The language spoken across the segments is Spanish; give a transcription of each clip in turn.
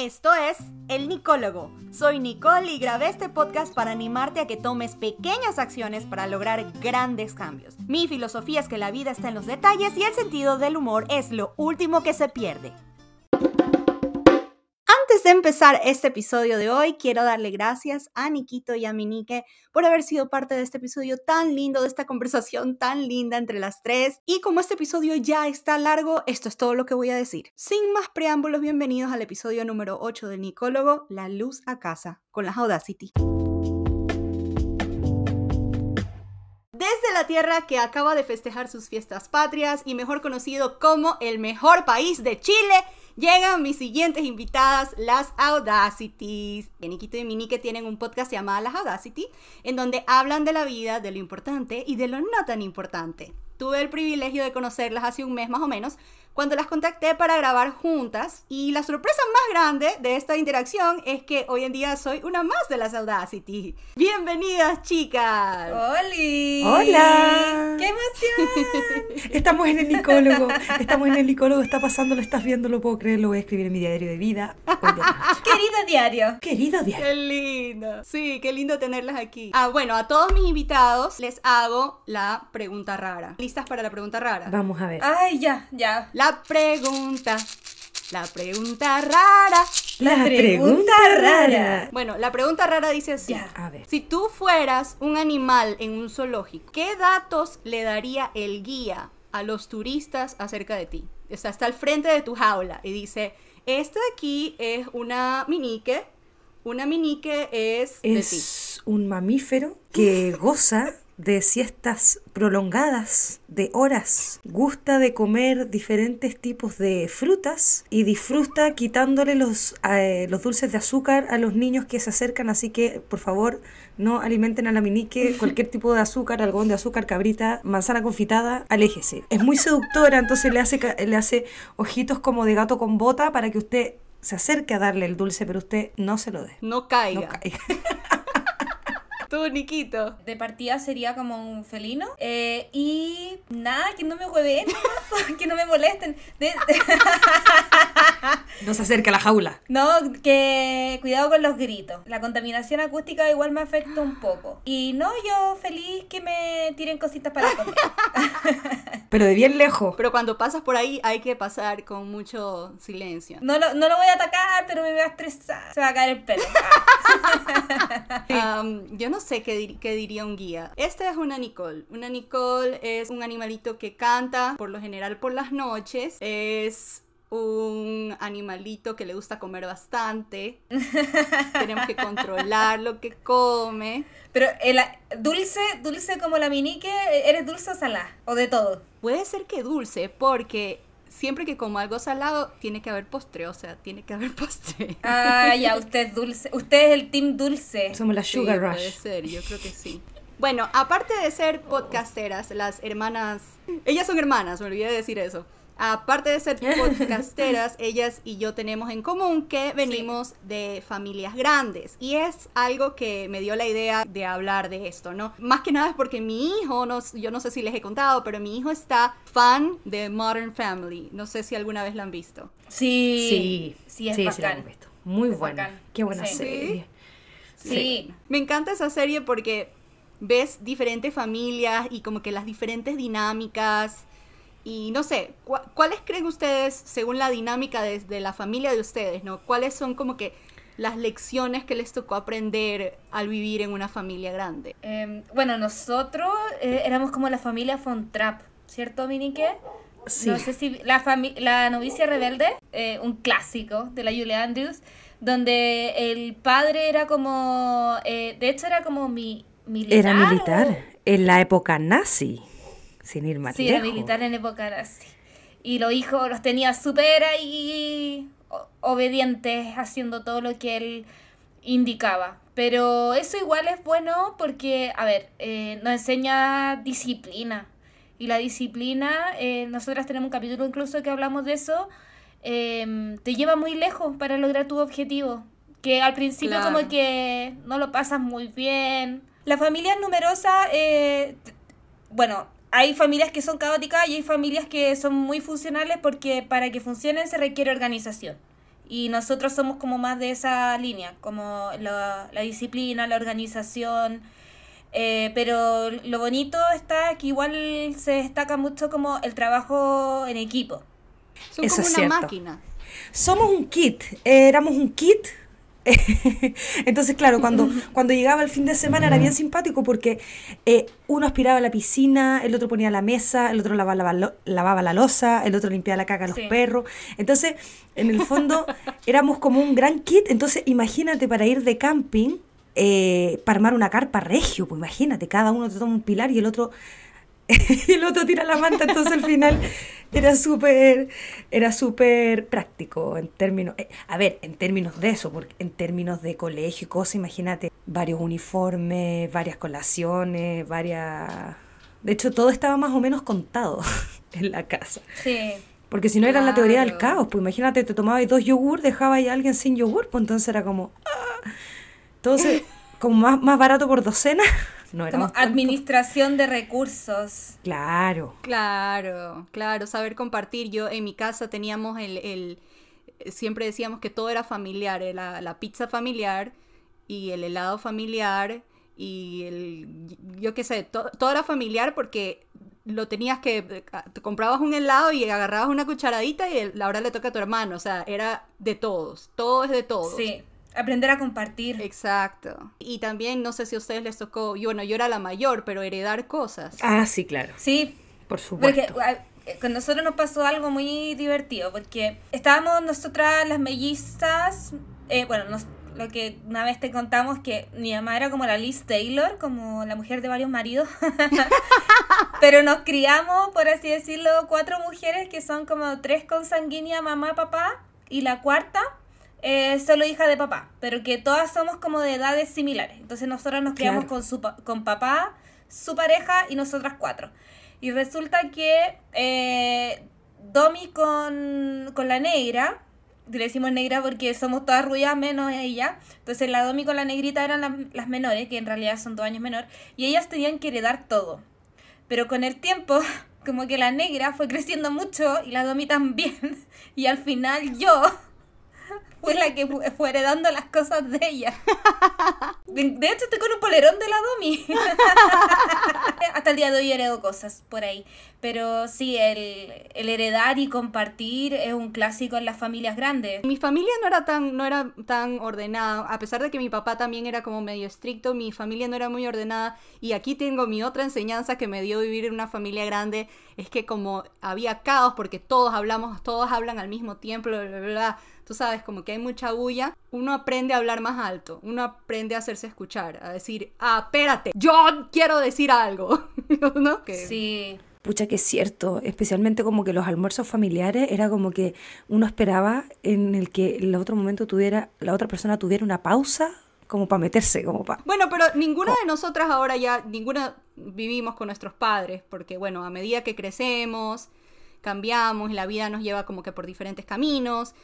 Esto es El Nicólogo. Soy Nicole y grabé este podcast para animarte a que tomes pequeñas acciones para lograr grandes cambios. Mi filosofía es que la vida está en los detalles y el sentido del humor es lo último que se pierde. De empezar este episodio de hoy, quiero darle gracias a Nikito y a Minique por haber sido parte de este episodio tan lindo, de esta conversación tan linda entre las tres. Y como este episodio ya está largo, esto es todo lo que voy a decir. Sin más preámbulos, bienvenidos al episodio número 8 del Nicólogo, La Luz a Casa, con las Audacity. Desde la tierra que acaba de festejar sus fiestas patrias y mejor conocido como el mejor país de Chile, llegan mis siguientes invitadas, las Audacities. Nikito y Minique tienen un podcast llamado Las Audacity, en donde hablan de la vida, de lo importante y de lo no tan importante. Tuve el privilegio de conocerlas hace un mes más o menos, cuando las contacté para grabar juntas y la sorpresa más grande de esta interacción es que hoy en día soy una más de las Audacity. Bienvenidas chicas. ¡Holi! ¡Hola! ¡Qué emoción! Estamos en el licólogo, estamos en el licólogo, está pasando, lo estás viendo, lo puedo creer, lo voy a escribir en mi diario de vida. Querido diario. Querido diario. Qué lindo. Sí, qué lindo tenerlas aquí. Ah, bueno, a todos mis invitados les hago la pregunta rara. ¿Listas para la pregunta rara? Vamos a ver. Ay, ya, ya. La pregunta. La pregunta rara. La pregunta rara. Bueno, la pregunta rara dice así. Ya. A ver. Si tú fueras un animal en un zoológico, ¿qué datos le daría el guía a los turistas acerca de ti? O sea, está al frente de tu jaula y dice, esta de aquí es una minique, una minique es, de ti. Es un mamífero que goza de siestas prolongadas de horas. Gusta de comer diferentes tipos de frutas y disfruta quitándole los, eh, los dulces de azúcar a los niños que se acercan. Así que, por favor, no alimenten a la minique cualquier tipo de azúcar, algodón de azúcar, cabrita, manzana confitada. Aléjese. Es muy seductora, entonces le hace, le hace ojitos como de gato con bota para que usted se acerque a darle el dulce, pero usted no se lo dé. No caiga. No caiga. Tú, Niquito. De partida sería como un felino. Eh, y nada, que no me hueven, que no me molesten. De- No se acerque a la jaula. no, que cuidado con los gritos. La contaminación acústica igual me afecta un poco. Y no, yo feliz que me tiren cositas para comer. Pero de bien lejos. Pero cuando pasas por ahí hay que pasar con mucho silencio. No lo, no lo voy a atacar, pero me voy a estresar. Se va a caer el pelo. Am, yo no sé qué, dir- qué diría un guía. Esta es una Nicole. Una Nicole es un animalito que canta por lo general por las noches. Es un animalito que le gusta comer bastante. Tenemos que controlar lo que come. Pero el dulce, dulce como la minique, ¿eres dulce o salada? ¿O de todo? Puede ser que dulce porque siempre que como algo salado tiene que haber postre. O sea, tiene que haber postre. Ah, ya, usted es dulce. Usted es el team dulce. Somos la Sí, Sugar Puede Rush. ser, yo creo que sí. Bueno, aparte de ser podcasteras, las hermanas, ellas son hermanas, me olvidé de decir eso. Aparte de ser podcasteras, ellas y yo tenemos en común que venimos de familias grandes y es algo que me dio la idea de hablar de esto, ¿no? Más que nada es porque mi hijo, no, yo no sé si les he contado, pero mi hijo está fan de Modern Family. No sé si alguna vez la han visto. Sí. Sí, Sí, es sí, la bacán. hemos visto. Muy Es buena. bacán. Qué buena Sí. serie. Sí. Me encanta esa serie porque ves diferentes familias y como que las diferentes dinámicas. Y no sé, cu- ¿cuáles creen ustedes, según la dinámica de, de la familia de ustedes, ¿no? ¿Cuáles son como que las lecciones que les tocó aprender al vivir en una familia grande? Eh, bueno, nosotros eh, éramos como la familia Von Trapp, ¿cierto, Minique? Sí. No sé si la, la novicia rebelde, eh, un clásico de la Julia Andrews, donde el padre era como, eh, de hecho era como mi, militar. Era o- militar en la época nazi, sin ir más Sí, era lejos. militar en época nazi. Y los hijos los tenía súper ahí obedientes, haciendo todo lo que él indicaba. Pero eso igual es bueno porque, a ver, eh, nos enseña disciplina. Y la disciplina, eh, nosotras tenemos un capítulo incluso que hablamos de eso, em, te lleva muy lejos para lograr tu objetivo. Que al principio Claro. como que no lo pasas muy bien. La familia es numerosa, eh, bueno, hay familias que son caóticas y hay familias que son muy funcionales porque para que funcionen se requiere organización. Y nosotros somos como más de esa línea, como la, la disciplina, la organización. eh, pero lo bonito está que igual se destaca mucho como el trabajo en equipo. Son Eso como es una cierto. máquina. Somos un kit, eh, éramos un kit. Entonces, claro, cuando, cuando llegaba el fin de semana era bien simpático porque eh, uno aspiraba a la piscina, el otro ponía la mesa, el otro lavaba, lavaba, lavaba la losa, el otro limpiaba la caca a los Sí. perros. Entonces, en el fondo, éramos como un gran kit. Entonces, imagínate para ir de camping, eh, para armar una carpa regio, pues imagínate, cada uno te toma un pilar y el otro y el otro tira la manta, entonces al final era súper era súper práctico en términos, eh, a ver, en términos de eso, porque en términos de colegio y cosas, imagínate, varios uniformes, varias colaciones, varias... De hecho, todo estaba más o menos contado en la casa. Sí. Porque si no era la teoría del caos, pues imagínate, te tomabas dos yogur, dejabas a alguien sin yogur, pues entonces era como... ah. Entonces, como más, más barato por docena, no era Como administración de recursos. Claro. Claro, claro, saber compartir. Yo en mi casa teníamos el, el siempre decíamos que todo era familiar, eh, la, la pizza familiar y el helado familiar y el, yo qué sé, to- todo era familiar porque lo tenías que, te comprabas un helado y agarrabas una cucharadita y el- ahora le toca a tu hermano, o sea, era de todos, todo es de todos. Sí. Aprender a compartir. Exacto. Y también, no sé si a ustedes les tocó, yo, bueno, yo era la mayor, pero heredar cosas. Ah, sí, claro. Sí, Por supuesto. Porque a- eh, con nosotros nos pasó algo muy divertido, porque estábamos nosotras las mellizas, eh, bueno, nos- lo que una vez te contamos que mi mamá era como la Liz Taylor, como la mujer de varios maridos, pero nos criamos, por así decirlo, cuatro mujeres que son como tres consanguíneas, mamá, papá, y la cuarta eh, solo hija de papá, pero que todas somos como de edades similares. Entonces nosotros nos criamos Claro. con, su, con papá, su pareja y nosotras cuatro. Y resulta que eh, Domi con, con la negra, le decimos negra porque somos todas rubias menos ella, entonces la Domi con la negrita eran las, las menores, que en realidad son dos años menor, y ellas tenían que heredar todo. Pero con el tiempo, como que la negra fue creciendo mucho y la Domi también, y al final yo fue la que fu- fue heredando las cosas de ella. De, de hecho, estoy con un polerón de la Domi. Hasta el día de hoy heredo cosas por ahí. Pero sí, el, el heredar y compartir es un clásico en las familias grandes. Mi familia no era tan, no era tan ordenada, a pesar de que mi papá también era como medio estricto, mi familia no era muy ordenada y aquí tengo mi otra enseñanza que me dio vivir en una familia grande, es que como había caos porque todos hablamos, todos hablan al mismo tiempo, bla, bla, bla, tú sabes, como que hay mucha bulla, uno aprende a hablar más alto, uno aprende a hacerse escuchar, a decir, ah, espérate, yo quiero decir algo, ¿no? Que- Sí. Pucha que es cierto, especialmente como que los almuerzos familiares era como que uno esperaba en el que el otro momento tuviera, la otra persona tuviera una pausa como para meterse, como para... Bueno, pero ninguna de nosotras ahora ya, ninguna vivimos con nuestros padres, porque bueno, a medida que crecemos, cambiamos, y la vida nos lleva como que por diferentes caminos.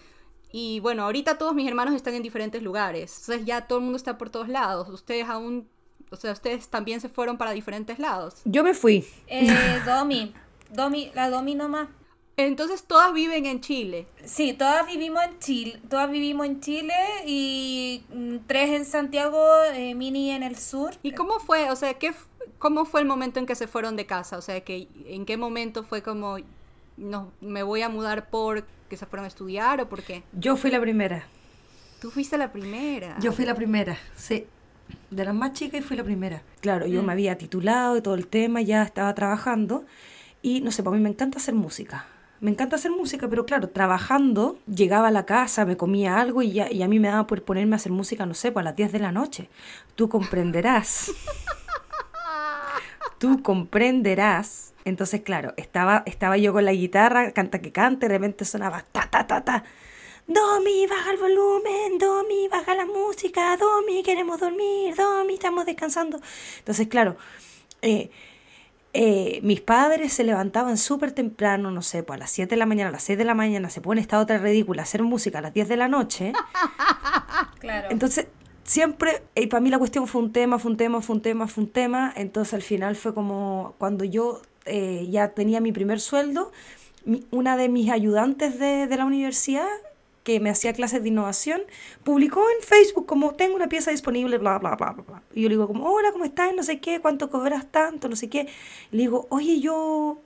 Y bueno, ahorita todos mis hermanos están en diferentes lugares. Entonces ya todo el mundo está por todos lados. Ustedes aún, o sea, ustedes también se fueron para diferentes lados. Yo me fui. Eh, Domi. Domi, la Domi nomás. Entonces todas viven en Chile. Sí, todas vivimos en Chile, todas vivimos en Chile y mm, tres en Santiago, eh, Mini en el sur. ¿Y cómo fue? O sea, ¿qué, ¿cómo fue el momento en que se fueron de casa? O sea, que, ¿en qué momento fue como, no, me voy a mudar por que se fueron a estudiar o por qué? Yo fui la primera. Tú fuiste la primera. Yo fui la primera, sí. De las más chicas y fui la primera. Claro, yo me había titulado y todo el tema, ya estaba trabajando. Y no sé, para mí me encanta hacer música. Me encanta hacer música, pero claro, trabajando, llegaba a la casa, me comía algo y, ya, y a mí me daba por ponerme a hacer música, no sé, pues a las 10 de la noche. Tú comprenderás. Tú comprenderás. Entonces, claro, estaba, estaba yo con la guitarra, canta que cante, de repente sonaba ta, ta, ta, ta. Domi, baja el volumen, Domi, baja la música, Domi, queremos dormir, Domi, estamos descansando. Entonces, claro, eh, eh, mis padres se levantaban súper temprano, no sé, pues a las 7 de la mañana, a las 6 de la mañana, se ponen esta otra ridícula, hacer música a las 10 de la noche. Claro. Entonces, siempre, y para mí la cuestión fue un tema, fue un tema, fue un tema, fue un tema. Entonces, al final fue como cuando yo eh, ya tenía mi primer sueldo, mi- una de mis ayudantes de, de la universidad que me hacía clases de innovación, publicó en Facebook como tengo una pieza disponible, bla, bla, bla, bla, bla. Y yo le digo como, hola, ¿cómo estás? No sé qué, ¿cuánto cobras tanto? No sé qué. Le digo, oye, yo...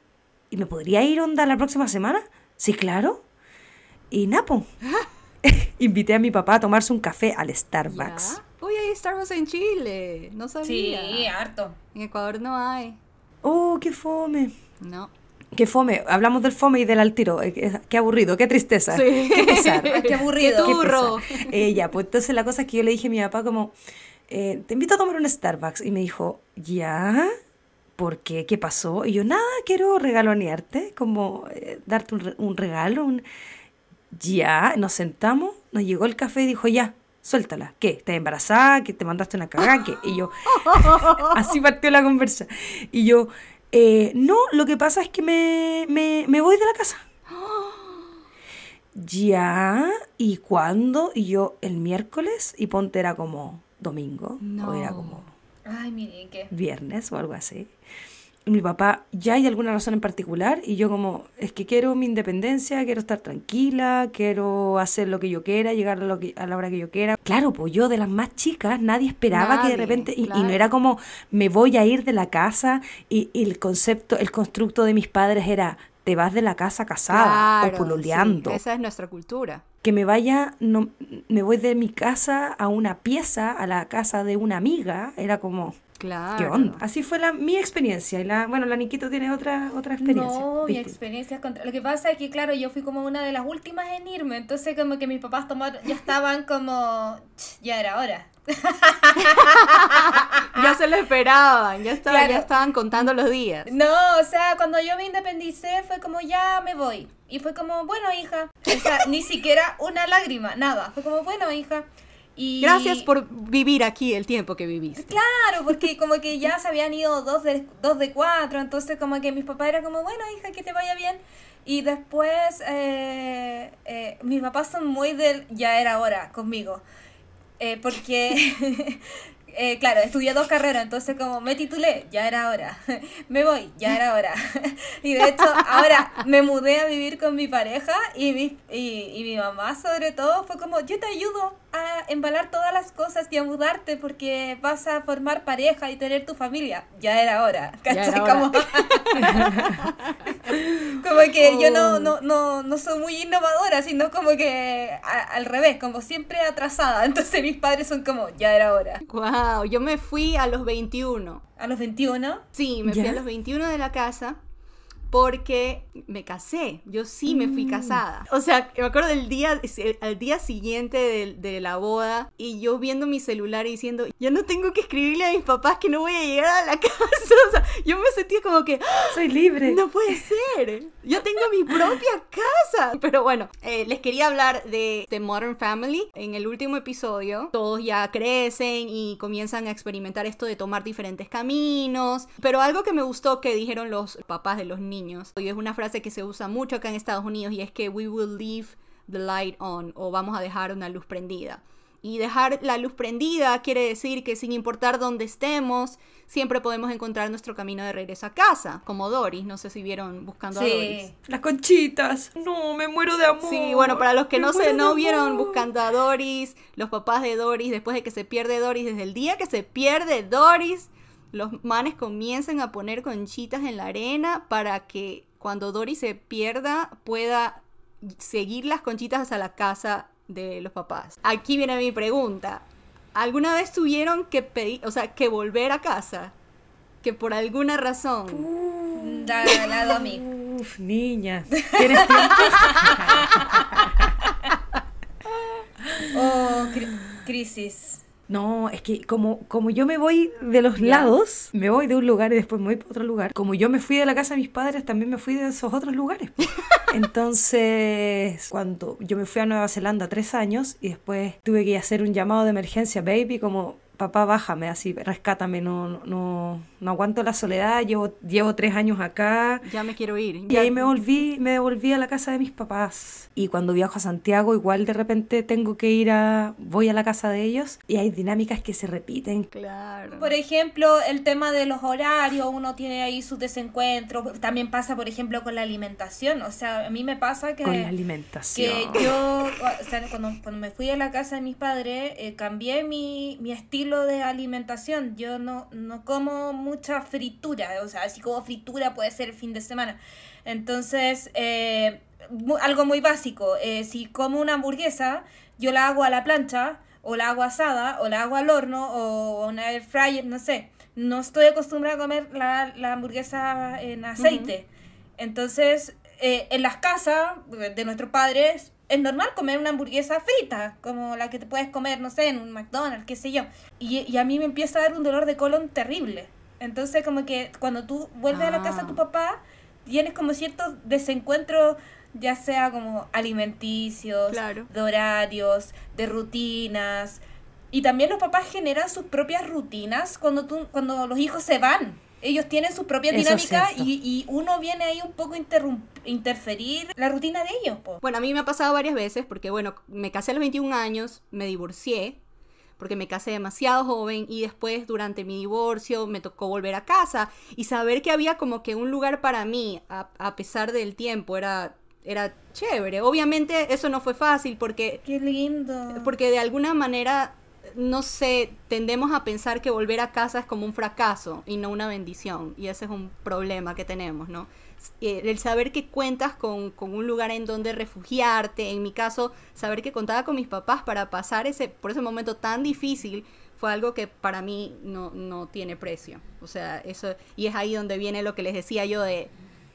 ¿Y me podría ir onda la próxima semana? Sí, claro. Y Napo. Invité a mi papá a tomarse un café al Starbucks. ¿Ya? Uy, hay Starbucks en Chile. No Sí, sabía. harto. En Ecuador no hay. Oh, qué fome. No. Qué fome. Hablamos del fome y del al tiro. Eh, Qué, qué aburrido, qué tristeza. Sí. Qué pesar. Ay, qué aburrido. Qué turro. pesar. Eh, ya, pues entonces la cosa es que yo le dije a mi papá como, eh, te invito a tomar un Starbucks. Y me dijo, ¿ya? ¿Por qué? ¿Qué pasó? Y yo, nada, quiero regalonearte, como eh, darte un, un regalo. un- Ya, nos sentamos, nos llegó el café y dijo, ya, suéltala. ¿Qué? ¿Estás embarazada? ¿Que te mandaste una cagada? ¿Qué? Y yo, así partió la conversa. Y yo, eh, no, lo que pasa es que me, me, me voy de la casa. Ya, ¿y cuándo? Y yo, el miércoles, y ponte era como domingo, o era No. como Ay, mire, ¿qué? viernes o algo así. Mi papá, ¿ya hay alguna razón en particular? Y yo como, es que quiero mi independencia, quiero estar tranquila, quiero hacer lo que yo quiera, llegar a, lo que- a la hora que yo quiera. Claro, pues yo de las más chicas, nadie esperaba que de repente, y, y no era como, me voy a ir de la casa, y, y el concepto, el constructo de mis padres era, te vas de la casa casada Claro, o pololeando sí, esa es nuestra cultura. que me vaya, no, me voy de mi casa a una pieza, a la casa de una amiga, era como, Claro. ¿qué onda? Así fue la, mi experiencia. Y la, bueno, la Niquito tiene otra, otra experiencia. No, mi experiencia es contra... Lo que pasa es que, claro, yo fui como una de las últimas en irme, entonces como que mis papás tomaron, ya estaban como, "Ch, ya era hora. Ya se lo esperaban, ya, estaba- Claro. ya estaban contando los días. No, o sea, cuando yo me independicé fue como, ya me voy. Y fue como, bueno, hija. O sea, ni siquiera una lágrima, nada. Fue como, bueno, hija. Y... Gracias por vivir aquí el tiempo que viviste. Claro, porque como que ya se habían ido dos de, dos de cuatro, entonces como que mis papás eran como, bueno, hija, que te vaya bien. Y después eh, eh, mis papás son muy del, ya era hora conmigo. Eh, porque, eh, claro, estudié dos carreras, entonces como me titulé, ya era hora. me voy, ya era hora. y de hecho, ahora me mudé a vivir con mi pareja y mi, y, y mi mamá sobre todo fue como, yo te ayudo a embalar todas las cosas y a mudarte porque vas a formar pareja y tener tu familia. Ya era hora. Ya era hora. Como, como que yo no, Oh. no, no, no soy muy innovadora, sino como que a- al revés, como siempre atrasada. Entonces mis padres son como, ya era hora. Wow, yo me fui a los 21. A los 21. Sí, me fui ¿Ya? a los 21 de la casa porque me casé. Yo sí me Mm. fui casada. O sea, me acuerdo del día, al día siguiente de, de la boda y yo viendo mi celular y diciendo, ya no tengo que escribirle a mis papás que no voy a llegar a la casa. O sea, yo me sentía como que, Soy libre. no puede ser. Yo tengo mi propia casa. Pero bueno, eh, les quería hablar de The Modern Family. En el último episodio, todos ya crecen y comienzan a experimentar esto de tomar diferentes caminos. Pero algo que me gustó que dijeron los papás de los niños, y es una frase que se usa mucho acá en Estados Unidos, y es que we will leave the light on, o vamos a dejar una luz prendida. Y dejar la luz prendida quiere decir que sin importar dónde estemos, siempre podemos encontrar nuestro camino de regreso a casa, como Doris, no sé si vieron buscando a Doris. Las conchitas. No, me muero de amor. Sí, bueno, para los que Me no se no vieron buscando a Doris, los papás de Doris, después de que se pierde Doris, desde el día que se pierde Doris, los manes comienzan a poner conchitas en la arena para que cuando Doris se pierda pueda seguir las conchitas hasta la casa de los papás. Aquí viene mi pregunta. ¿Alguna vez tuvieron que pedir, o sea, que volver a casa? Que por alguna razón. Uf, niña. ¿Tienes tiempo? Oh, cri- crisis. No, es que como, como yo me voy de los lados, me voy de un lugar y después me voy para otro lugar. Como yo me fui de la casa de mis padres, también me fui de esos otros lugares. Entonces, cuando yo me fui a Nueva Zelanda tres años y después tuve que hacer un llamado de emergencia, baby, como papá, bájame, así, rescátame, no, no, no aguanto la soledad, llevo, llevo tres años acá. Ya me quiero ir. Y ahí me volví, me devolví a la casa de mis papás. Y cuando viajo a Santiago, igual de repente tengo que ir a, voy a la casa de ellos y hay dinámicas que se repiten. Claro. Por ejemplo, el tema de los horarios, uno tiene ahí sus desencuentros. También pasa, por ejemplo, con la alimentación. O sea, a mí me pasa que... Con la alimentación. Que yo, o sea, cuando, cuando me fui a la casa de mis padres, eh, cambié mi, mi estilo de alimentación. Yo no, no como mucha fritura. O sea, si como fritura puede ser el fin de semana. Entonces, eh, algo muy básico. eh, si como una hamburguesa, yo la hago a la plancha, o la hago asada, o la hago al horno, o una air fryer, no sé. No estoy acostumbrada a comer la, la hamburguesa en aceite. Entonces, eh, en las casas de nuestros padres es normal comer una hamburguesa frita, como la que te puedes comer, no sé, en un McDonald's, qué sé yo. Y, y a mí me empieza a dar un dolor de colon terrible. Entonces, como que cuando tú vuelves a la casa de tu Ah. papá, tienes como ciertos desencuentros, ya sea como alimenticios, Claro. de horarios, de rutinas. Y también los papás generan sus propias rutinas cuando, tú, cuando los hijos se van. Ellos tienen sus propias Eso dinámicas y, y uno viene ahí un poco interferir la rutina de ellos. po. Bueno, a mí me ha pasado varias veces porque, bueno, me casé a los 21 años, me divorcié, porque me casé demasiado joven y después durante mi divorcio me tocó volver a casa y saber que había como que un lugar para mí a, a pesar del tiempo era, era chévere. Obviamente eso no fue fácil porque Qué lindo. porque de alguna manera, no sé, tendemos a pensar que volver a casa es como un fracaso y no una bendición. Y ese es un problema que tenemos, ¿no? Eh, El saber que cuentas con, con un lugar en donde refugiarte, en mi caso, saber que contaba con mis papás para pasar ese, por ese momento tan difícil, fue algo que para mí no, no tiene precio. O sea, eso, y es ahí donde viene lo que les decía yo de,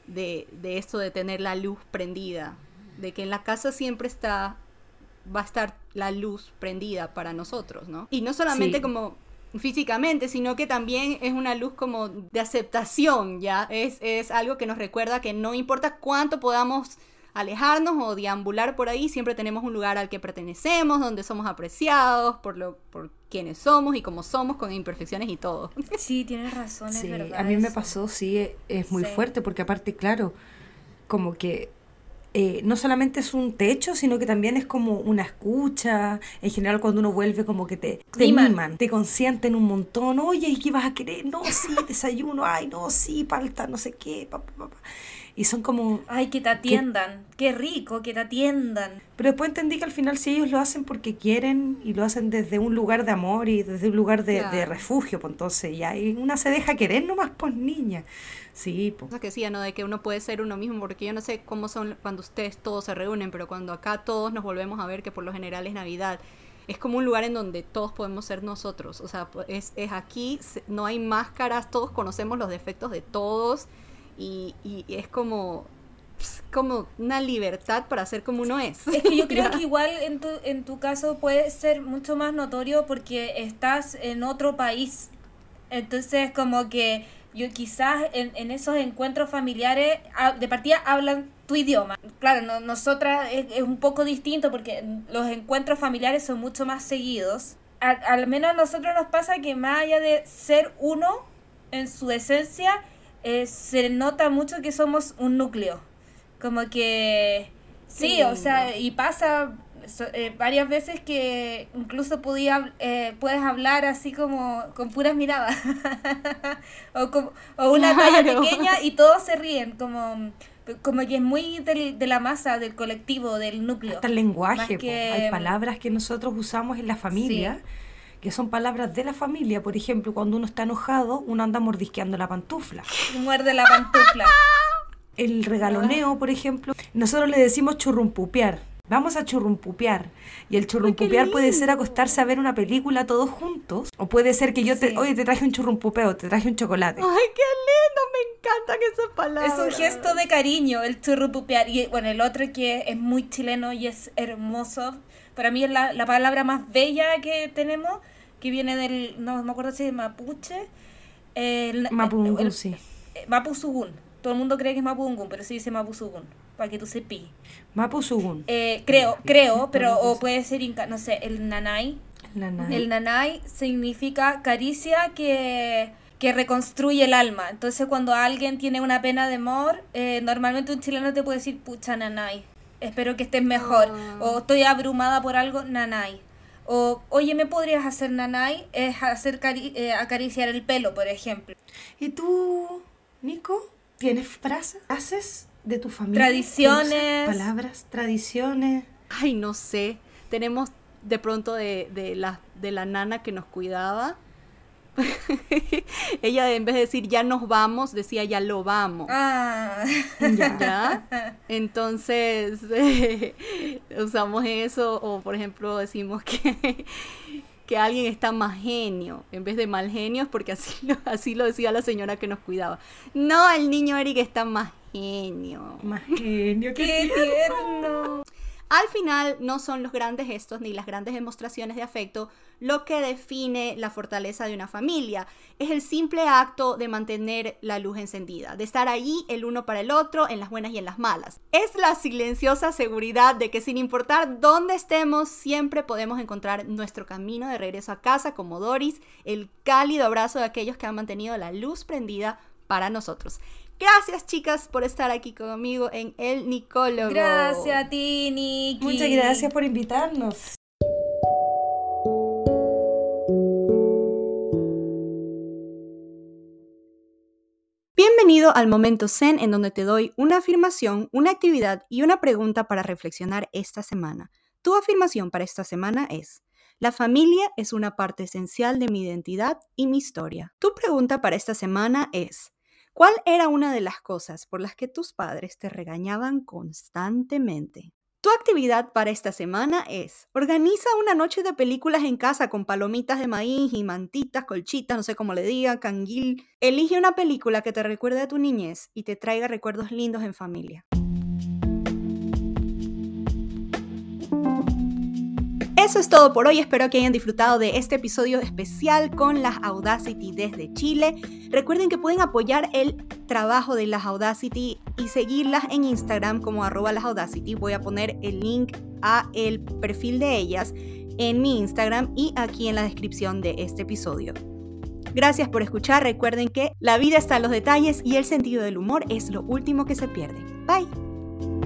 de, de esto de tener la luz prendida, de que en la casa siempre está va a estar la luz prendida para nosotros, ¿no? Y no solamente Sí. como físicamente, sino que también es una luz como de aceptación, ¿ya? Es, es algo que nos recuerda que no importa cuánto podamos alejarnos o deambular por ahí, siempre tenemos un lugar al que pertenecemos, donde somos apreciados por lo por quienes somos y como somos, con imperfecciones y todo. Sí, tienes razón, es Sí, verdad. a mí me pasó, sí, es muy Sí. fuerte porque aparte, claro, como que eh, no solamente es un techo, sino que también es como una escucha. En general, cuando uno vuelve, como que te, te Miman. miman, te consienten un montón. Oye, ¿y qué vas a querer? No, sí, desayuno. Ay, no, sí, palta, no sé qué. pa, pa, pa, pa. Y son como... Ay, que te atiendan. Qué rico que te atiendan. Pero después entendí que al final si ellos lo hacen porque quieren y lo hacen desde un lugar de amor y desde un lugar de, de refugio, pues entonces ya y una se deja querer nomás, pues niña. Sí, pues. Que decía, ¿no? De que uno puede ser uno mismo, porque yo no sé cómo son cuando ustedes todos se reúnen, pero cuando acá todos nos volvemos a ver, que por lo general es Navidad, es como un lugar en donde todos podemos ser nosotros. O sea, es, es aquí, no hay máscaras, todos conocemos los defectos de todos y, y es como, como una libertad para ser como uno es. Es que yo creo que igual en tu, en tu caso puede ser mucho más notorio porque estás en otro país. Entonces como que yo quizás en, en esos encuentros familiares ah, de partida hablan tu idioma. Claro, no, nosotras es, es un poco distinto porque los encuentros familiares son mucho más seguidos. Al menos a nosotros nos pasa que más allá de ser uno en su esencia, eh, se nota mucho que somos un núcleo. Como que... Sí, o sea, y pasa so- eh, varias veces que incluso podía, eh, puedes hablar así como con puras miradas. o, como- o una talla pequeña y todos se ríen, como, como que es muy del- de la masa, del colectivo, del núcleo. Hasta el lenguaje, que- hay palabras que nosotros usamos en la familia, que son palabras de la familia. Por ejemplo, cuando uno está enojado, uno anda mordisqueando la pantufla. Muerde la pantufla. El regaloneo, por ejemplo, nosotros le decimos churrumpupear. Vamos a churrumpupear. Y el churrumpupear puede ser acostarse a ver una película todos juntos. O puede ser que yo te, Sí. oye, te traje un churrumpupeo, te traje un chocolate. Ay, qué lindo, me encantan esas palabras. Es un gesto de cariño el churrupupear. Y bueno, el otro que es muy chileno y es hermoso. Para mí es la, la palabra más bella que tenemos, que viene del, no me acuerdo si es mapuche. El, Mapudungun, el- sí. eh, Mapuzugún. Todo el mundo cree que es Mapudungun, pero se dice Mapuzugún, para que tú sepas. Mapusugun. Eh, creo, creo, pero o puede ser inca, no sé, el nanay. Nanay. El nanay significa caricia que, que reconstruye el alma. Entonces cuando alguien tiene una pena de amor, eh, normalmente un chileno te puede decir, pucha nanay, espero que estés mejor. Ah. O estoy abrumada por algo, nanay. O, oye, ¿me podrías hacer nanay? Es hacer cari- eh, acariciar el pelo, por ejemplo. ¿Y tú, Nico? ¿Tienes frases? ¿Frases de tu familia? Tradiciones. ¿Que usan Palabras, tradiciones. Ay, no sé. Tenemos de pronto de, de la, de la nana que nos cuidaba. Ella en vez de decir ya nos vamos, decía ya lo vamos. Ah, ¿Ya? Entonces usamos eso o por ejemplo decimos que, que alguien está más genio en vez de mal genio es porque así lo, así lo decía la señora que nos cuidaba. No, el niño Eric está más genio. Más genio, qué qué tierno. Al final no son los grandes gestos ni las grandes demostraciones de afecto lo que define la fortaleza de una familia. Es el simple acto de mantener la luz encendida, de estar allí el uno para el otro en las buenas y en las malas. Es la silenciosa seguridad de que sin importar dónde estemos, siempre podemos encontrar nuestro camino de regreso a casa como Doris, el cálido abrazo de aquellos que han mantenido la luz prendida para nosotros. Gracias chicas por estar aquí conmigo en El Nicólogo. Gracias a ti, Niki. Muchas gracias por invitarnos. Bienvenido al momento Zen en donde te doy una afirmación, una actividad y una pregunta para reflexionar esta semana. Tu afirmación para esta semana es, la familia es una parte esencial de mi identidad y mi historia. Tu pregunta para esta semana es, ¿cuál era una de las cosas por las que tus padres te regañaban constantemente? Tu actividad para esta semana es, organiza una noche de películas en casa con palomitas de maíz y mantitas, colchitas, no sé cómo le diga, canguil. Elige una película que te recuerde a tu niñez y te traiga recuerdos lindos en familia. Eso es todo por hoy, espero que hayan disfrutado de este episodio especial con las Audacity desde Chile. Recuerden que pueden apoyar el trabajo de las Audacity y seguirlas en Instagram como arroba. Voy a poner el link a el perfil de ellas en mi Instagram y aquí en la descripción de este episodio. Gracias por escuchar, recuerden que la vida está en los detalles y el sentido del humor es lo último que se pierde. Bye.